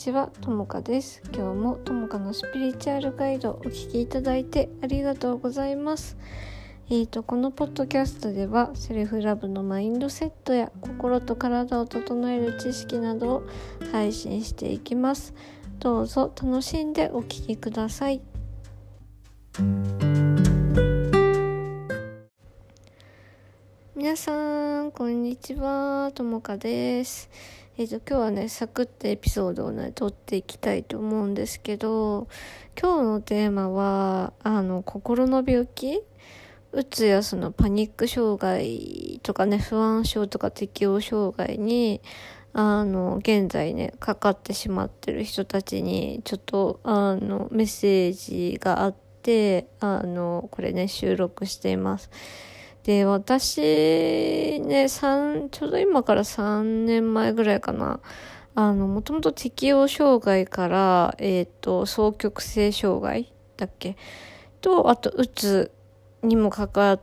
ちは、ともかです。今日もともかのスピリチュアルガイドお聞きいただいてありがとうございます。えーと、このポッドキャストではセルフラブのマインドセットや心と体を整える知識などを配信していきます。どうぞ楽しんでお聞きください。皆さん、こんにちは。ともかです。えっ、と、今日はね、サクッとエピソードをね、撮っていきたいと思うんですけど、今日のテーマは、あの、心の病気？うつやそのパニック障害とかね、不安症とか適応障害に、あの、現在ね、かかってしまってる人たちに、ちょっと、あの、メッセージがあって、あの、これね、収録しています。で、私ね、三、ちょうど今から3年前ぐらいかな。あの、もともと適応障害から、えっ、と、双極性障害だっけ？と、あと、うつにもかかっ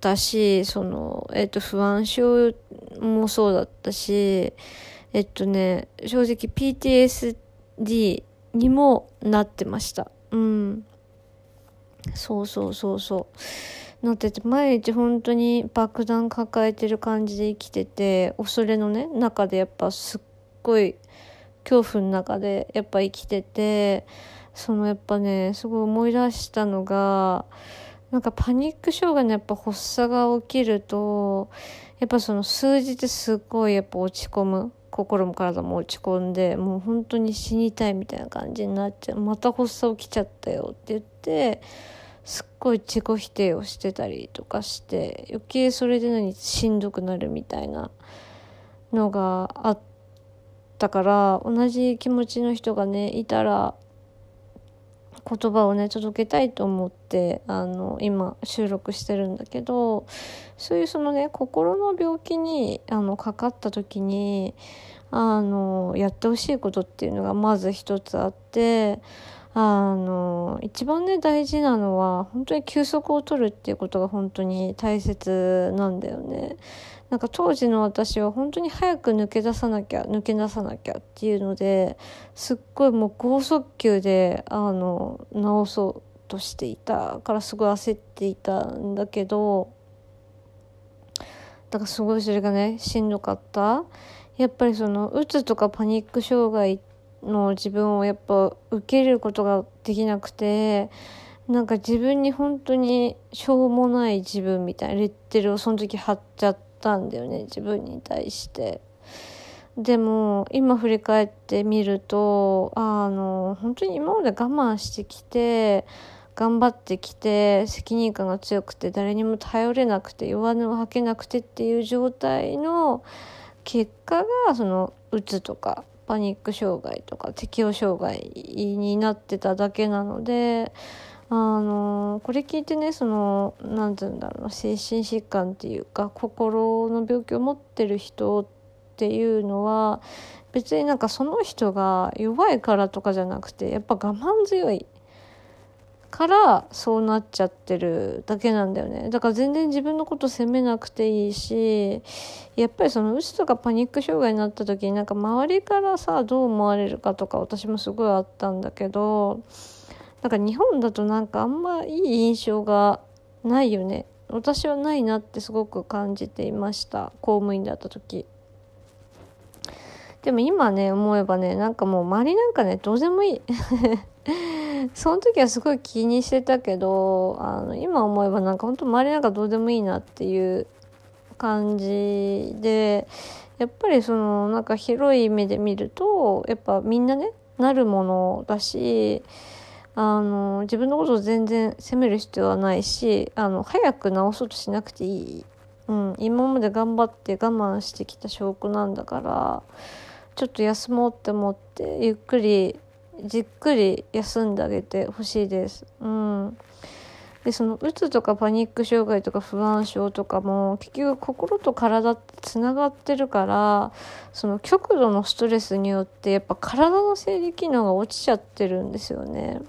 たし、その、えっ、と、不安症もそうだったし、えっとね、正直 PTSD にもなってました。うん。そうそうそうそう。なってて毎日本当に爆弾抱えてる感じで生きてて恐れのね中でやっぱすっごい恐怖の中でやっぱ生きててそのやっぱねすごい思い出したのがなんかパニック障害のやっぱ発作が起きるとやっぱその数日すっごいやっぱ落ち込む。心も体も落ち込んでもう本当に死にたいみたいな感じになっちゃう。また発作起きちゃったよって言ってすっごい自己否定をしてたりとかして余計それで何しんどくなるみたいなのがあったから同じ気持ちの人がねいたら言葉をね届けたいと思ってあの今収録してるんだけどそういうそのね心の病気にあのかかった時にあのやってほしいことっていうのがまず一つあってあの一番ね大事なのは本当に休息を取るっていうことが本当に大切なんだよね。なんか当時の私は本当に早く抜け出さなきゃ抜け出さなきゃっていうのですっごいもう剛速球であの治そうとしていたからすごい焦っていたんだけどだからすごいそれがねしんどかった。やっぱりそのうつとかパニック障害の自分をやっぱ受け入れることができなくてなんか自分に本当にしょうもない自分みたいなレッテルをその時貼っちゃったんだよね自分に対して。でも今振り返ってみるとあの本当に今まで我慢してきて頑張ってきて責任感が強くて誰にも頼れなくて弱音を吐けなくてっていう状態の結果がそのうつとかパニック障害とか適応障害になってただけなのであのこれ聞いてねその何て言うんだろう精神疾患っていうか心の病気を持ってる人っていうのは別になんかその人が弱いからとかじゃなくてやっぱ我慢強いからそうなっちゃってるだけなんだよね。だから全然自分のこと責めなくていいしやっぱりそのうつとかパニック障害になった時になんか周りからさどう思われるかとか私もすごいあったんだけどなんか日本だとなんかあんまいい印象がないよね。私はないなってすごく感じていました。公務員だった時。でも今ね思えばねなんかもう周りなんかねどうでもいい。その時はすごい気にしてたけどあの今思えばなんか本当周りなんかどうでもいいなっていう感じでやっぱりそのなんか広い目で見るとやっぱみんなねなるものだしあの自分のことを全然責める必要はないしあの早く治そうとしなくていい、うん、今まで頑張って我慢してきた証拠なんだからちょっと休もうって思ってゆっくりじっくり休んであげてほしいです。うん。で、その、うつとかパニック障害とか不安症とかも、結局心と体ってつながってるから、その極度のストレスによって、やっぱ体の生理機能が落ちちゃってるんですよね。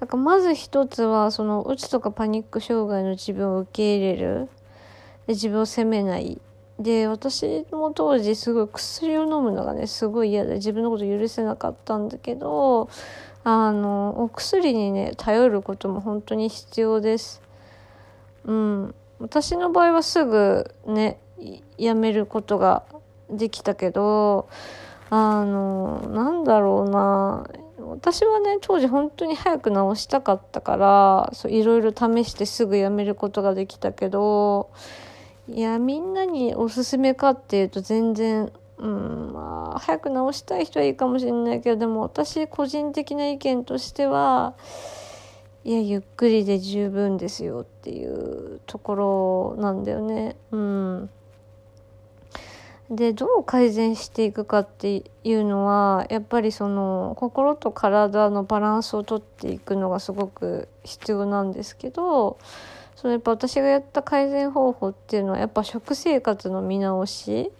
だからまず一つは、その、うつとかパニック障害の自分を受け入れる。で自分を責めない。で私も当時すごい薬を飲むのがねすごい嫌で自分のこと許せなかったんだけどあのお薬にね頼ることも本当に必要です。うん、私の場合はすぐねやめることができたけどあのなんだろうな私はね当時本当に早く治したかったからそういろいろ試してすぐやめることができたけどいやみんなにおすすめかっていうと全然うんまあ早く治したい人はいいかもしれないけどでも私個人的な意見としてはいやゆっくりで十分ですよっていうところなんだよねうん。でどう改善していくかっていうのはやっぱりその心と体のバランスをとっていくのがすごく必要なんですけどそのやっぱ私がやった改善方法っていうのはやっぱ食生活の見直し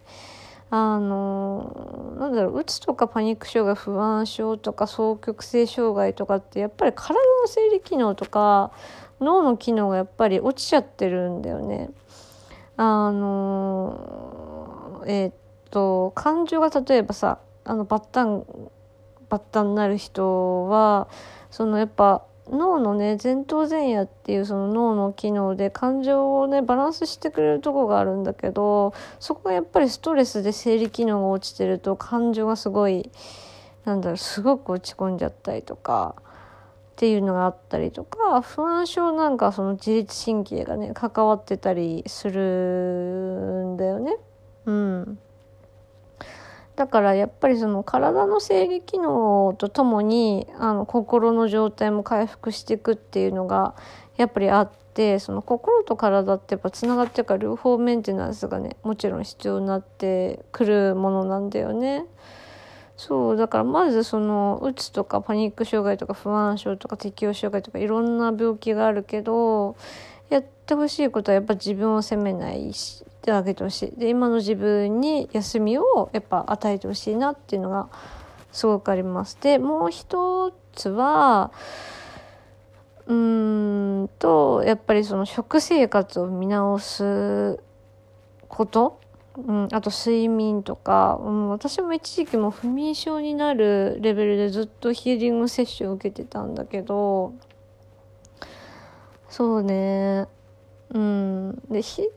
あのなんだろううつとかパニック障害不安症とか双極性障害とかってやっぱり体の生理機能とか脳の機能がやっぱり落ちちゃってるんだよね。あのえー、っと感情が例えばさあのバッタンバッタンになる人はそのやっぱ脳のね前頭前野っていうその脳の機能で感情をねバランスしてくれるとこがあるんだけどそこがやっぱりストレスで生理機能が落ちてると感情がすごいなんだろうすごく落ち込んじゃったりとかっていうのがあったりとか不安症なんかその自律神経がね関わってたりするんだよね。うん。だからやっぱりその体の生理機能とともにあの心の状態も回復していくっていうのがやっぱりあってその心と体ってやっぱつながってるから両方メンテナンスがねもちろん必要になってくるものなんだよね。そうだからまずそのうつとかパニック障害とか不安症とか適応障害とかいろんな病気があるけどやってほしいことはやっぱ自分を責めないしてあげてほしいで今の自分に休みをやっぱ与えてほしいなっていうのがすごくあります。でもう一つはうーんとやっぱりその食生活を見直すこと。うん、あと睡眠とか、うん、私も一時期も不眠症になるレベルでずっとヒーリングセッションを受けてたんだけどそうね。うん。でヒ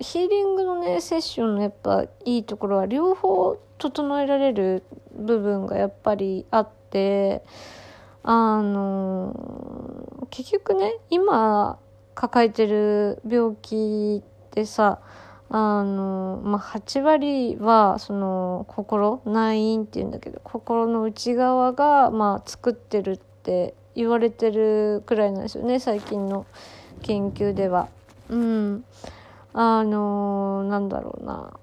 ヒーリングのねセッションのやっぱいいところは両方整えられる部分がやっぱりあってあの結局ね今抱えてる病気ってさあの、まあ、8割はその心内因っていうんだけど心の内側がまあ作ってるって言われてるくらいなんですよね最近の研究では。うん、あのー、なんだろうな。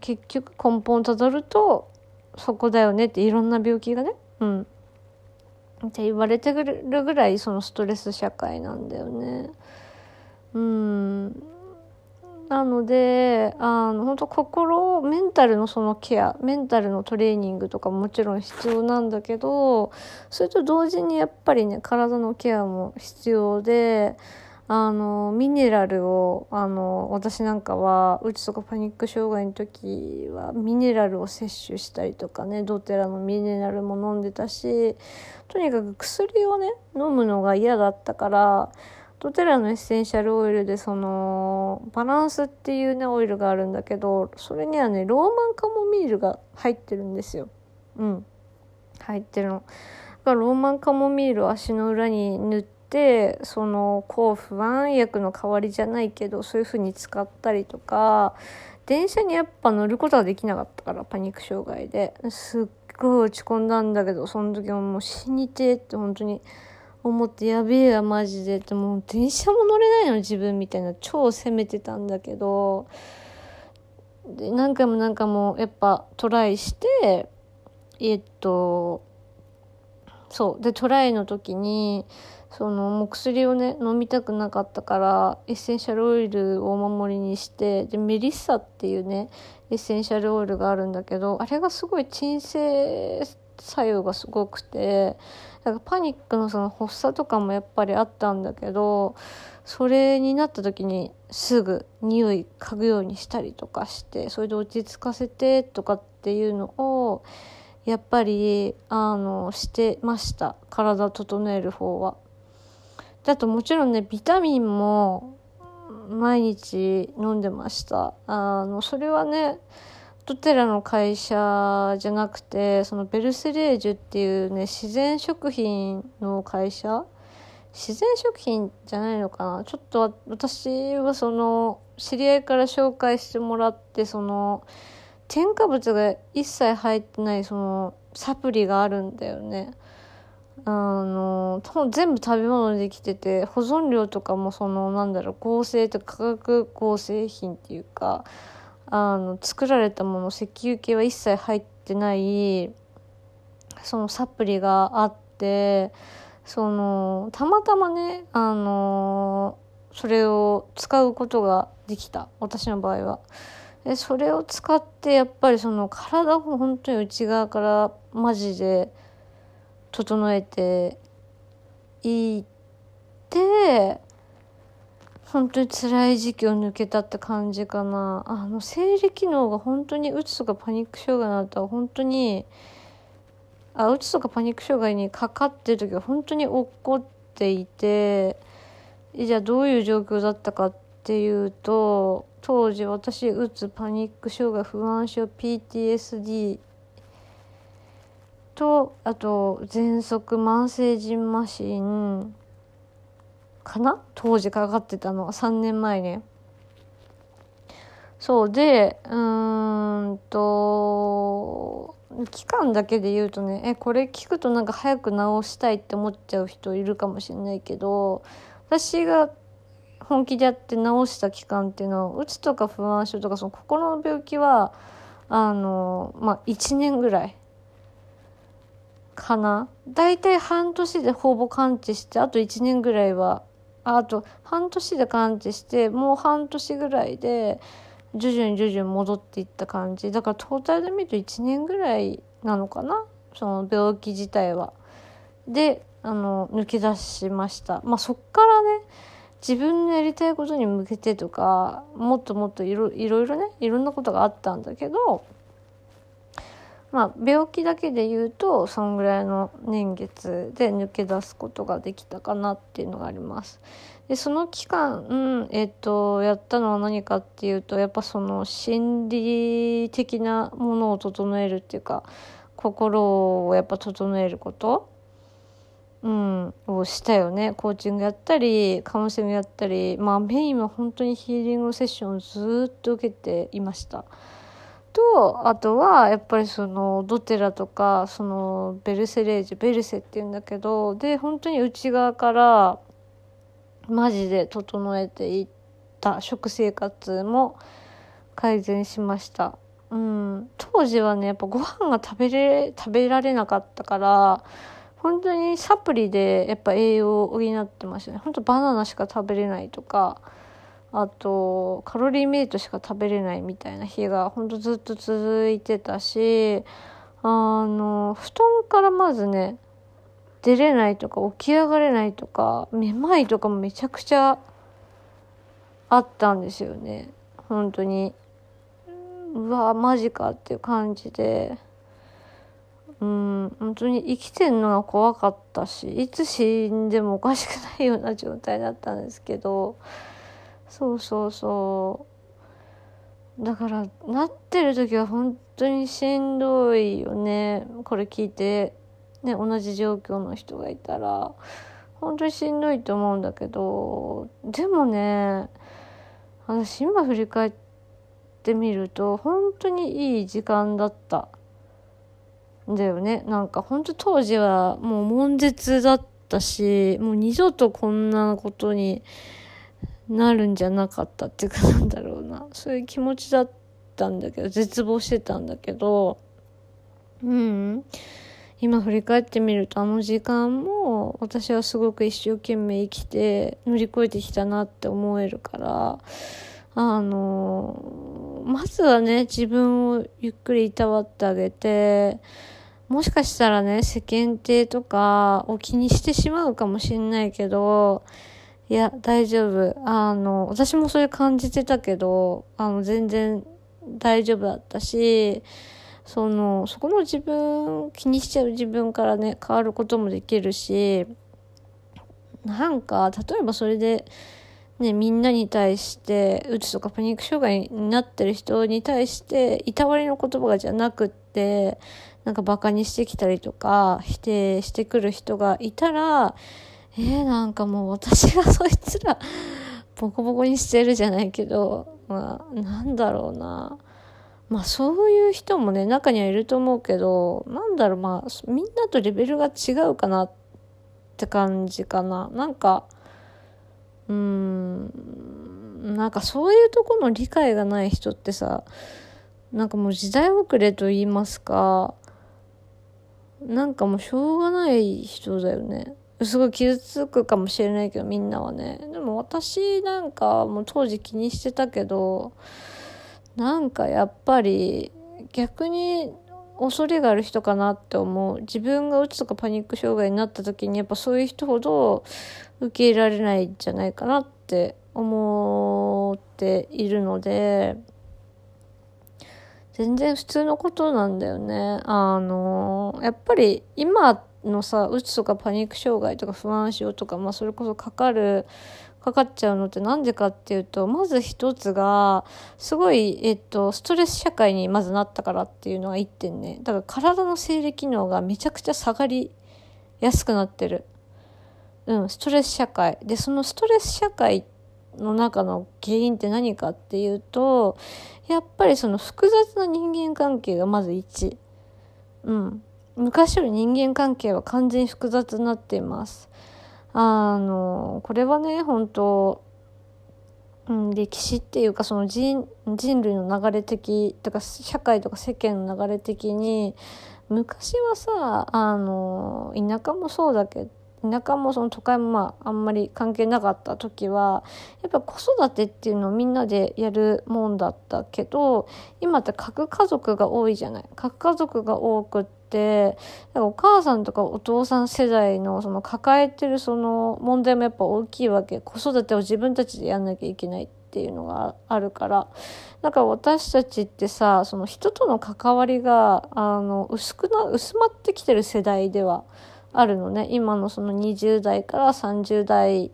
結局根本たどるとそこだよねっていろんな病気がね。うん。って言われてるぐらいそのストレス社会なんだよね。うんなのであの本当心メンタルのそのケアメンタルのトレーニングとかももちろん必要なんだけどそれと同時にやっぱりね体のケアも必要であのミネラルをあの私なんかはうつとかパニック障害の時はミネラルを摂取したりとかねドテラのミネラルも飲んでたしとにかく薬をね飲むのが嫌だったからドテラのエッセンシャルオイルでそのバランスっていうねオイルがあるんだけどそれにはねローマンカモミールが入ってるんですよ。うん。入ってるの。がローマンカモミールを足の裏に塗ってその抗不安薬の代わりじゃないけどそういう風に使ったりとか電車にやっぱ乗ることはできなかったからパニック障害で。すっごい落ち込んだんだけどその時はもう死にてって本当に。思ってやべえやマジで。ってもう電車も乗れないの自分みたいな。超責めてたんだけど。で何回も何回もやっぱトライしてえっとそう。でトライの時にそのもう薬をね飲みたくなかったからエッセンシャルオイルをお守りにしてでメリッサっていうねエッセンシャルオイルがあるんだけどあれがすごい鎮静作用がすごくてなんかパニックのその発作とかもやっぱりあったんだけどそれになった時にすぐ匂い嗅ぐようにしたりとかしてそれで落ち着かせてとかっていうのをやっぱりあのしてました体整える方は。であともちろんねビタミンも毎日飲んでましたあのそれはねドテラの会社じゃなくてそのベルセレージュっていうね自然食品の会社？自然食品じゃないのかな？ちょっと私はその知り合いから紹介してもらってその添加物が一切入ってないそのサプリがあるんだよね。あの全部食べ物でできてて保存料とかもそのなんだろう合成とか化学合成品っていうかあの作られたもの石油系は一切入ってないそのサプリがあってそのたまたまねあのそれを使うことができた私の場合は。でそれを使ってやっぱりその体を本当に内側からマジで整えていって本当に辛い時期を抜けたって感じかな。あの生理機能が本当にうつとかパニック障害になったら本当にあうつとかパニック障害にかかってる時は本当に落っていてじゃあどういう状況だったかっていうと当時私うつパニック障害不安症 PTSD とあと喘息慢性じんましんかな？当時かかってたの。は3年前ね。そう。でうーんと期間だけで言うとねえこれ聞くとなんか早く治したいって思っちゃう人いるかもしれないけど私が本気でやって治した期間っていうのはうつとか不安症とかその心の病気はあのまあ1年ぐらいかな。大体半年でほぼ完治してあと1年ぐらいはあと半年で完治してもう半年ぐらいで徐々に徐々に戻っていった感じ。だからトータルで見ると1年ぐらいなのかな？その病気自体は。であの抜け出しました。まあそっからね自分のやりたいことに向けてとかもっともっといろいろねいろんなことがあったんだけどまあ病気だけで言うとそんぐらいの年月で抜け出すことができたかなっていうのがあります。でその期間、うん、えっ、とやったのは何かっていうとやっぱその心理的なものを整えるっていうか心をやっぱ整えることうん、をしたよねコーチングやったりカウンセリングやったりまあメインは本当にヒーリングセッションをずっと受けていました。とあとはやっぱりそのドテラとかそのベルセレージベルセっていうんだけどで本当に内側からマジで整えていった食生活も改善しました。うん、当時はねやっぱご飯が食べれ食べられなかったから本当にサプリでやっぱ栄養を補ってましたね。本当バナナしか食べれないとか、あとカロリーメイトしか食べれないみたいな日が本当ずっと続いてたし、あの、布団からまずね、出れないとか起き上がれないとか、めまいとかもめちゃくちゃあったんですよね。本当に。うわ、マジかっていう感じで。うん本当に生きてんのが怖かったしいつ死んでもおかしくないような状態だったんですけどそうそうそう。だからなってる時は本当にしんどいよね。これ聞いて、ね、同じ状況の人がいたら。本当にしんどいと思うんだけど。でもね私今振り返ってみると本当にいい時間だっただよね。なんか本当当時はもう悶絶だったし、もう二度とこんなことになるんじゃなかったっていうかなんだろうな。そういう気持ちだったんだけど、絶望してたんだけど、うん。今振り返ってみるとあの時間も私はすごく一生懸命生きて乗り越えてきたなって思えるから、あの、まずはね、自分をゆっくりいたわってあげて、もしかしたらね、世間体とかを気にしてしまうかもしんないけど、いや、大丈夫。あの、私もそれ感じてたけど、あの、全然大丈夫だったし、その、そこの自分、気にしちゃう自分からね、変わることもできるし、なんか、例えばそれで、ね、みんなに対して、うつとかパニック障害になってる人に対して、いたわりの言葉がじゃなくって、なんかバカにしてきたりとか、否定してくる人がいたら、えー、なんかもう私がそいつら、ボコボコにしてるじゃないけど、まあ、なんだろうな。まあそういう人もね、中にはいると思うけど、なんだろう、まあ、みんなとレベルが違うかなって感じかな。なんか、うーん、なんかそういうとこの理解がない人ってさ、なんかもう時代遅れと言いますか、なんかもうしょうがない人だよね。すごい傷つくかもしれないけど、みんなはね。でも私なんかもう当時気にしてたけど、なんかやっぱり逆に恐れがある人かなって思う。自分がうつとかパニック障害になった時にやっぱそういう人ほど受け入れられないんじゃないかなって思っているので、全然普通のことなんだよね。あの、やっぱり今ってのさ、うつとかパニック障害とか不安症とか、まあそれこそかかる、かかっちゃうのってなんでかっていうと、まず一つが、すごい、えっと、ストレス社会にまずなったからっていうのが一点ね。だから体の生理機能がめちゃくちゃ下がりやすくなってる。うん、ストレス社会。で、そのストレス社会の中の原因って何かっていうと、やっぱりその複雑な人間関係がまず1。うん。昔より人間関係は完全に複雑になっています。あの、これはね、本当うん、歴史っていうかその人人類の流れ的とか社会とか世間の流れ的に昔はさあの田舎もそうだけど田舎もその都会もまああんまり関係なかった時はやっぱ子育てっていうのをみんなでやるもんだったけど今って核家族が多いじゃない核家族が多くってお母さんとかお父さん世代のその抱えてるその問題もやっぱ大きいわけ子育てを自分たちでやんなきゃいけないっていうのがあるからだから私たちってさその人との関わりがあの薄くな薄まってきてる世代ではあるのね。今のその20代から30代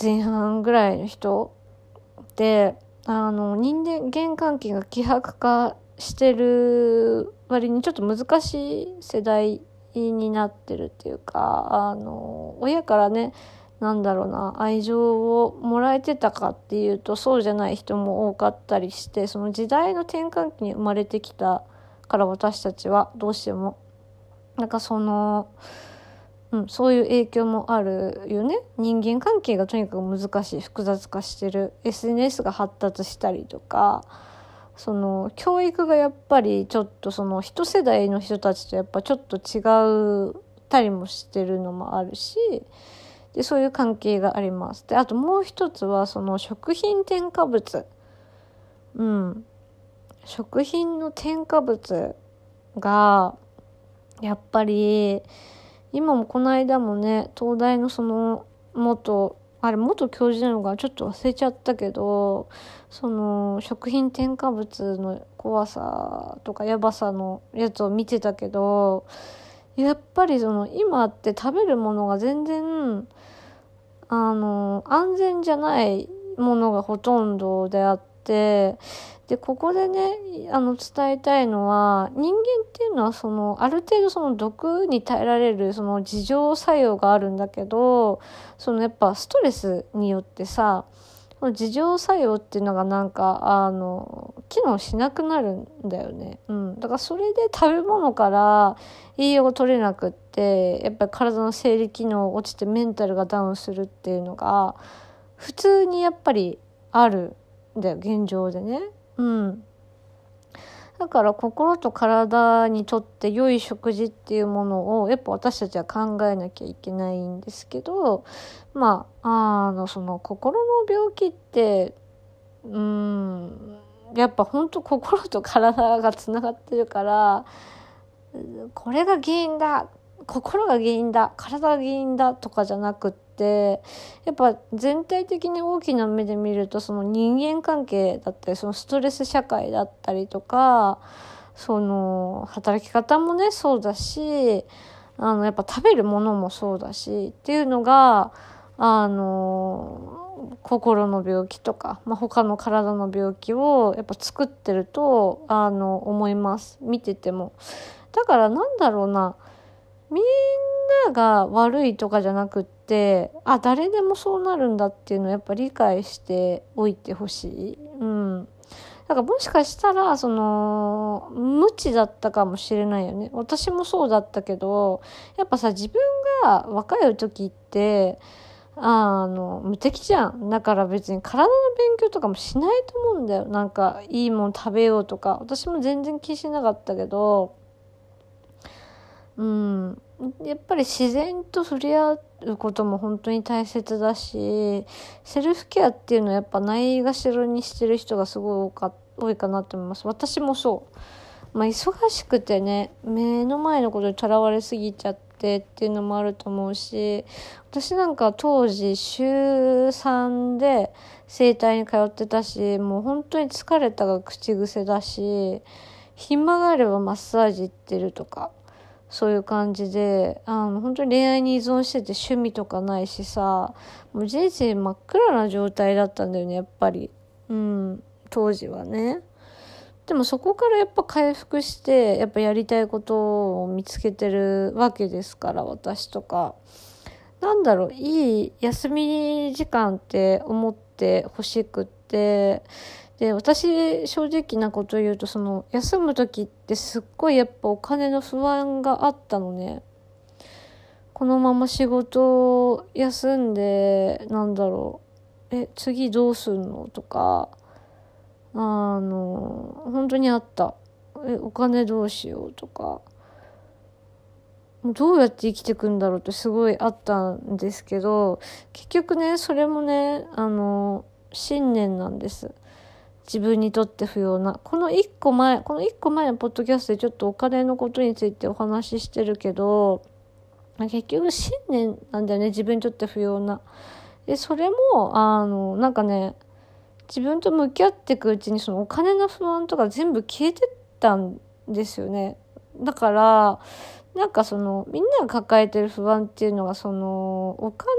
前半ぐらいの人で、あの、人間関係が希薄化してる割にちょっと難しい世代になってるっていうか、あの、親からね、なんだろうな、愛情をもらえてたかっていうと、そうじゃない人も多かったりして、その時代の転換期に生まれてきたから私たちはどうしても。なんかその、うん、そういう影響もあるよね。人間関係がとにかく難しい、複雑化してる。SNS が発達したりとか、その教育がやっぱりちょっとその一世代の人たちとやっぱちょっと違うたりもしてるのもあるし、で、そういう関係があります。で、あともう一つはその食品添加物。うん。食品の添加物が、やっぱり、今もこの間もね、東大のその、元、あれ元教授なのかちょっと忘れちゃったけど、その食品添加物の怖さとかやばさのやつを見てたけど、やっぱりその今って食べるものが全然、あの、安全じゃないものがほとんどであって、で、ここでね、あの、伝えたいのは、人間っていうのは、その、ある程度その毒に耐えられる、その、自浄作用があるんだけど、その、やっぱ、ストレスによってさ、その自浄作用っていうのがなんか、あの、機能しなくなるんだよね。うん。だからそれで食べ物から栄養が取れなくって、やっぱり体の生理機能落ちてメンタルがダウンするっていうのが、普通にやっぱりあるんだよ、現状でね。うん。だから心と体にとって良い食事っていうものをやっぱ私たちは考えなきゃいけないんですけど、まあ、あの、その心の病気って、うん、やっぱ本当心と体がつながってるから、これが原因だ心が原因だ体が原因だとかじゃなくってやっぱ全体的に大きな目で見るとその人間関係だったりそのストレス社会だったりとかその働き方もねそうだしあのやっぱ食べるものもそうだしっていうのがあの心の病気とか、まあ、他の体の病気をやっぱ作ってるとあの思います見てても。だからなんだろうなみんなが悪いとかじゃなくってあ誰でもそうなるんだっていうのをやっぱ理解しておいてほしい。うんだからもしかしたら、その、無知だったかもしれないよね。私もそうだったけど、やっぱさ、自分が若い時って、あの、無敵じゃん。だから別に体の勉強とかもしないと思うんだよ。なんか、いいもん食べようとか。私も全然気しなかったけど、うん。やっぱり自然と触れ合うことも本当に大切だし、セルフケアっていうのはやっぱないがしろにしてる人がすごい多か多いかなと思います。私もそう。まあ忙しくてね、目の前のことにとらわれすぎちゃってっていうのもあると思うし、私なんか当時週3で整体に通ってたし、もう本当に疲れたが口癖だし、暇があればマッサージ行ってるとか。そういう感じで、あの、本当に恋愛に依存してて趣味とかないしさ、もう人生真っ暗な状態だったんだよね、やっぱり。うん、当時はね。でもそこからやっぱ回復して、やっぱやりたいことを見つけてるわけですから、私とか。なんだろう、いい休み時間って思ってほしくって、で、私、正直なこと言うと、その、休む時ってすっごいやっぱお金の不安があったのね。このまま仕事休んで、なんだろう、え、次どうすんのとか、あの、本当にあった。え、お金どうしようとか、どうやって生きていくんだろうってすごいあったんですけど、結局ね、それもね、あの、信念なんです。自分にとって不要な。この一個前、この一個前のポッドキャストでちょっとお金のことについてお話ししてるけど、結局信念なんだよね、自分にとって不要な。で、それも、あの、なんかね、自分と向き合っていくうちにそのお金の不安とか全部消えてったんですよね。だから、なんかその、みんなが抱えてる不安っていうのがその、お金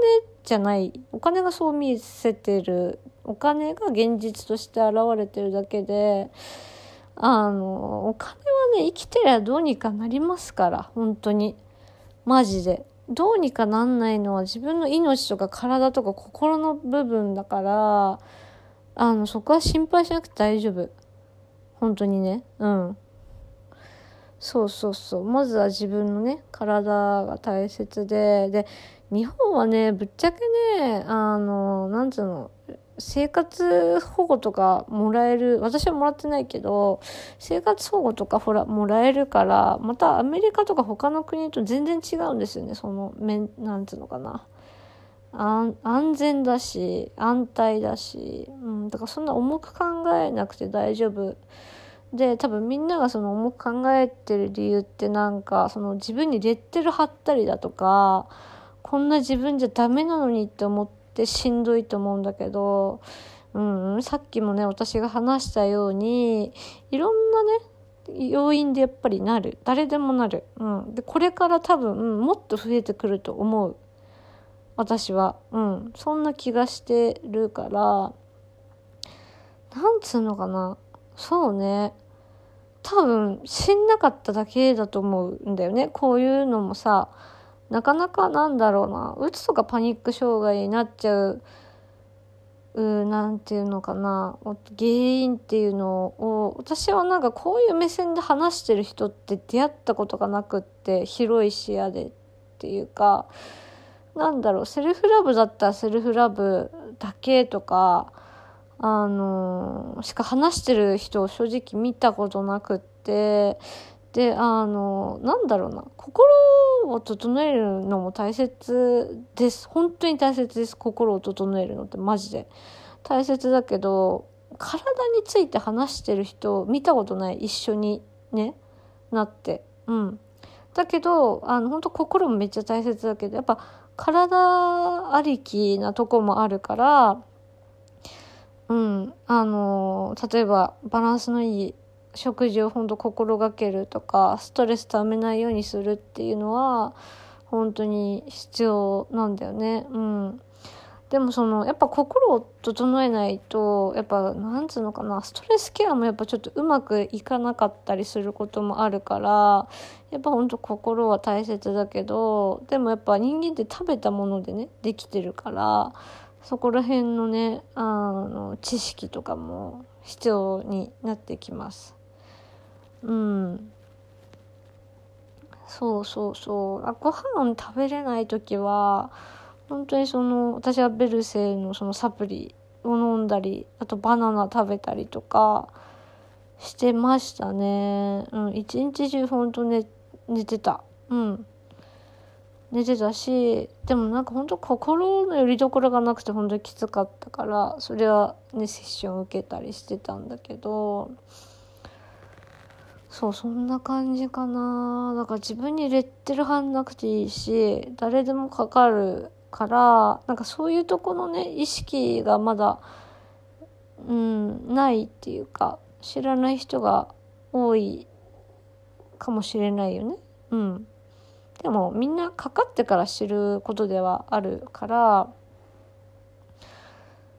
じゃない、お金がそう見せてるお金が現実として現れてるだけで、あの、お金はね、生きてりゃどうにかなりますから、本当に。マジで。どうにかなんないのは自分の命とか体とか心の部分だから、あの、そこは心配しなくて大丈夫。本当にね。うん。そうそうそう。まずは自分のね、体が大切で、で、日本はね、ぶっちゃけね、あの、なんつうの、生活保護とかもらえる、私はもらってないけど、生活保護とかほら、もらえるから、またアメリカとか他の国と全然違うんですよね、その、めん、なんつうのかな。安安全だし、安泰だし、うん、だからそんな重く考えなくて大丈夫。で、多分みんながその重く考えてる理由ってなんか、その自分にレッテル貼ったりだとか、こんな自分じゃダメなのにって思って、ってしんどいと思うんだけど、うん、さっきもね、私が話したように、いろんなね、要因でやっぱりなる。誰でもなる。うん。で、これから多分、うん、もっと増えてくると思う。私は。うん。そんな気がしてるから、なんつうのかな。そうね。多分、死んなかっただけだと思うんだよね。こういうのもさ、なかなかなんだろうな、うつとかパニック障害になっちゃう、うなんていうのかな、原因っていうのを、私はなんかこういう目線で話してる人って出会ったことがなくって、広い視野でっていうか、なんだろう、セルフラブだったらセルフラブだけとか、あのしか話してる人を正直見たことなくって、で、あの、なんだろうな、心を整えるのも大切です。本当に大切です。心を整えるのってマジで。大切だけど、体について話してる人見たことない。一緒にね、なって。うん。だけど、あの、本当心もめっちゃ大切だけど、やっぱ体ありきなとこもあるから、うん、あの、例えばバランスのいい食事を本当心がけるとか、ストレスためないようにするっていうのは、本当に必要なんだよね。うん。でもその、やっぱ心を整えないと、やっぱ、なんつうのかな、ストレスケアもやっぱちょっとうまくいかなかったりすることもあるから、やっぱほんと心は大切だけど、でもやっぱ人間って食べたものでね、できてるから、そこら辺のね、あの、知識とかも必要になってきます。うん。そうそうそう。あご飯食べれない時は、本当にその、私はベルセイのそのサプリを飲んだり、あとバナナ食べたりとかしてましたね。うん、一日中本当寝、寝てた。うん。寝てたし、でもなんか本当心の拠り所がなくて本当にきつかったから、それはね、セッション受けたりしてたんだけど、そう、そんな感じかな。だから自分にレッテル貼んなくていいし、誰でもかかるから、なんかそういうとこのね、意識がまだ、うん、ないっていうか、知らない人が多いかもしれないよね。うん。でもみんなかかってから知ることではあるから、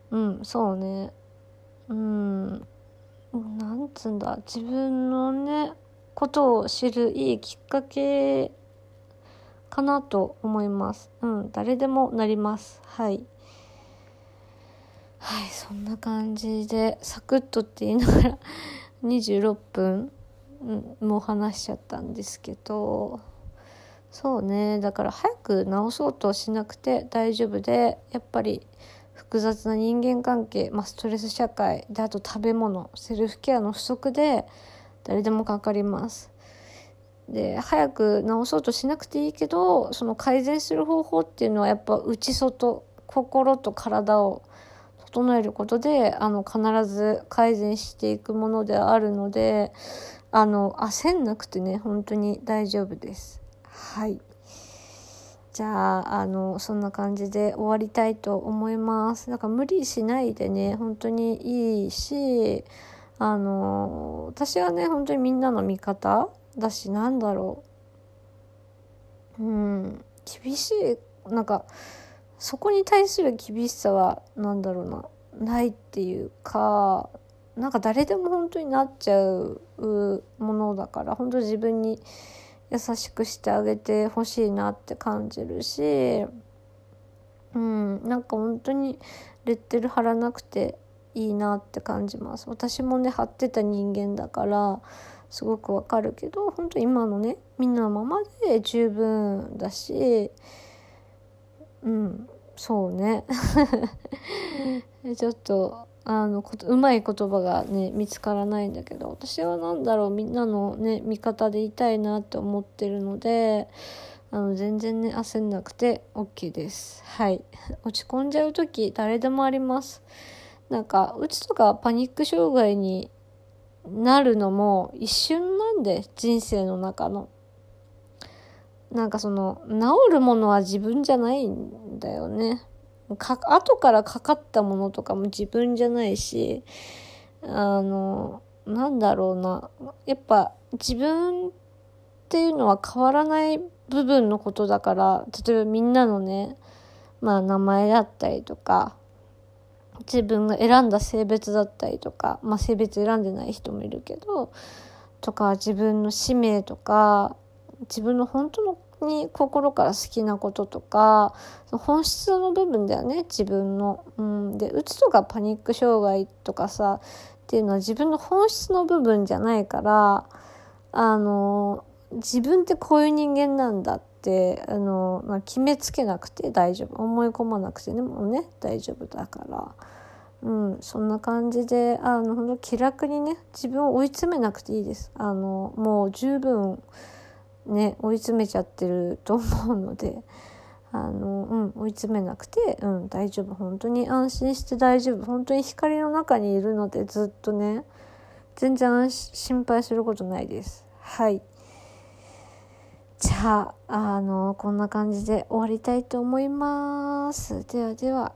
うん、そうね。うん。なんつうんだ、自分のね、ことを知るいいきっかけかなと思います。うん、誰でもなります。はい。はい、そんな感じで、サクッとって言いながら26分、うん、もう話しちゃったんですけど、そうね、だから早く治そうとしなくて大丈夫で、やっぱり複雑な人間関係、まあ、ストレス社会であと食べ物セルフケアの不足で誰でもかかります。で早く治そうとしなくていいけどその改善する方法っていうのはやっぱ内外心と体を整えることであの必ず改善していくものであるのであの焦んなくてね本当に大丈夫です。はい。じゃあ、あの、そんな感じで終わりたいと思います。だか無理しないでね、本当にいいし、あの、私はね、本当にみんなの味方だし、なんだろう。うん、厳しい、なんか、そこに対する厳しさは、なんだろうな、ないっていうか、なんか誰でも本当になっちゃうものだから、本当自分に、優しくしてあげてほしいなって感じるし、うん、なんか本当にレッテル貼らなくていいなって感じます。私もね、貼ってた人間だから、すごくわかるけど、本当今のね、みんなのままで十分だし、うん、そうね。ちょっと、あの、うまい言葉がね、見つからないんだけど、私は何だろう、みんなのね、味方でいたいなって思ってるので、あの、全然ね、焦んなくて OK です。はい。落ち込んじゃう時、誰でもあります。なんか、うつとかパニック障害になるのも一瞬なんで、人生の中の。なんかその、治るものは自分じゃないんだよね。か、後からかかったものとかも自分じゃないし、あの、なんだろうな。やっぱ自分っていうのは変わらない部分のことだから、例えばみんなのね、まあ名前だったりとか、自分が選んだ性別だったりとか、まあ性別選んでない人もいるけど、とか自分の使命とか、自分の本当のに心から好きなこととか、本質の部分だよね、自分の。うん。で、うつとかパニック障害とかさ、っていうのは自分の本質の部分じゃないから、あの、自分ってこういう人間なんだって、あの、まあ、決めつけなくて大丈夫。思い込まなくてね、もうね、大丈夫だから。うん、そんな感じで、あの、気楽にね、自分を追い詰めなくていいです。あの、もう十分、ね、追い詰めちゃってると思うので、あの、うん、追い詰めなくて、うん、大丈夫。本当に安心して大丈夫。本当に光の中にいるので、ずっとね、全然心配することないです。はい。じゃあ、あの、こんな感じで終わりたいと思います。ではでは。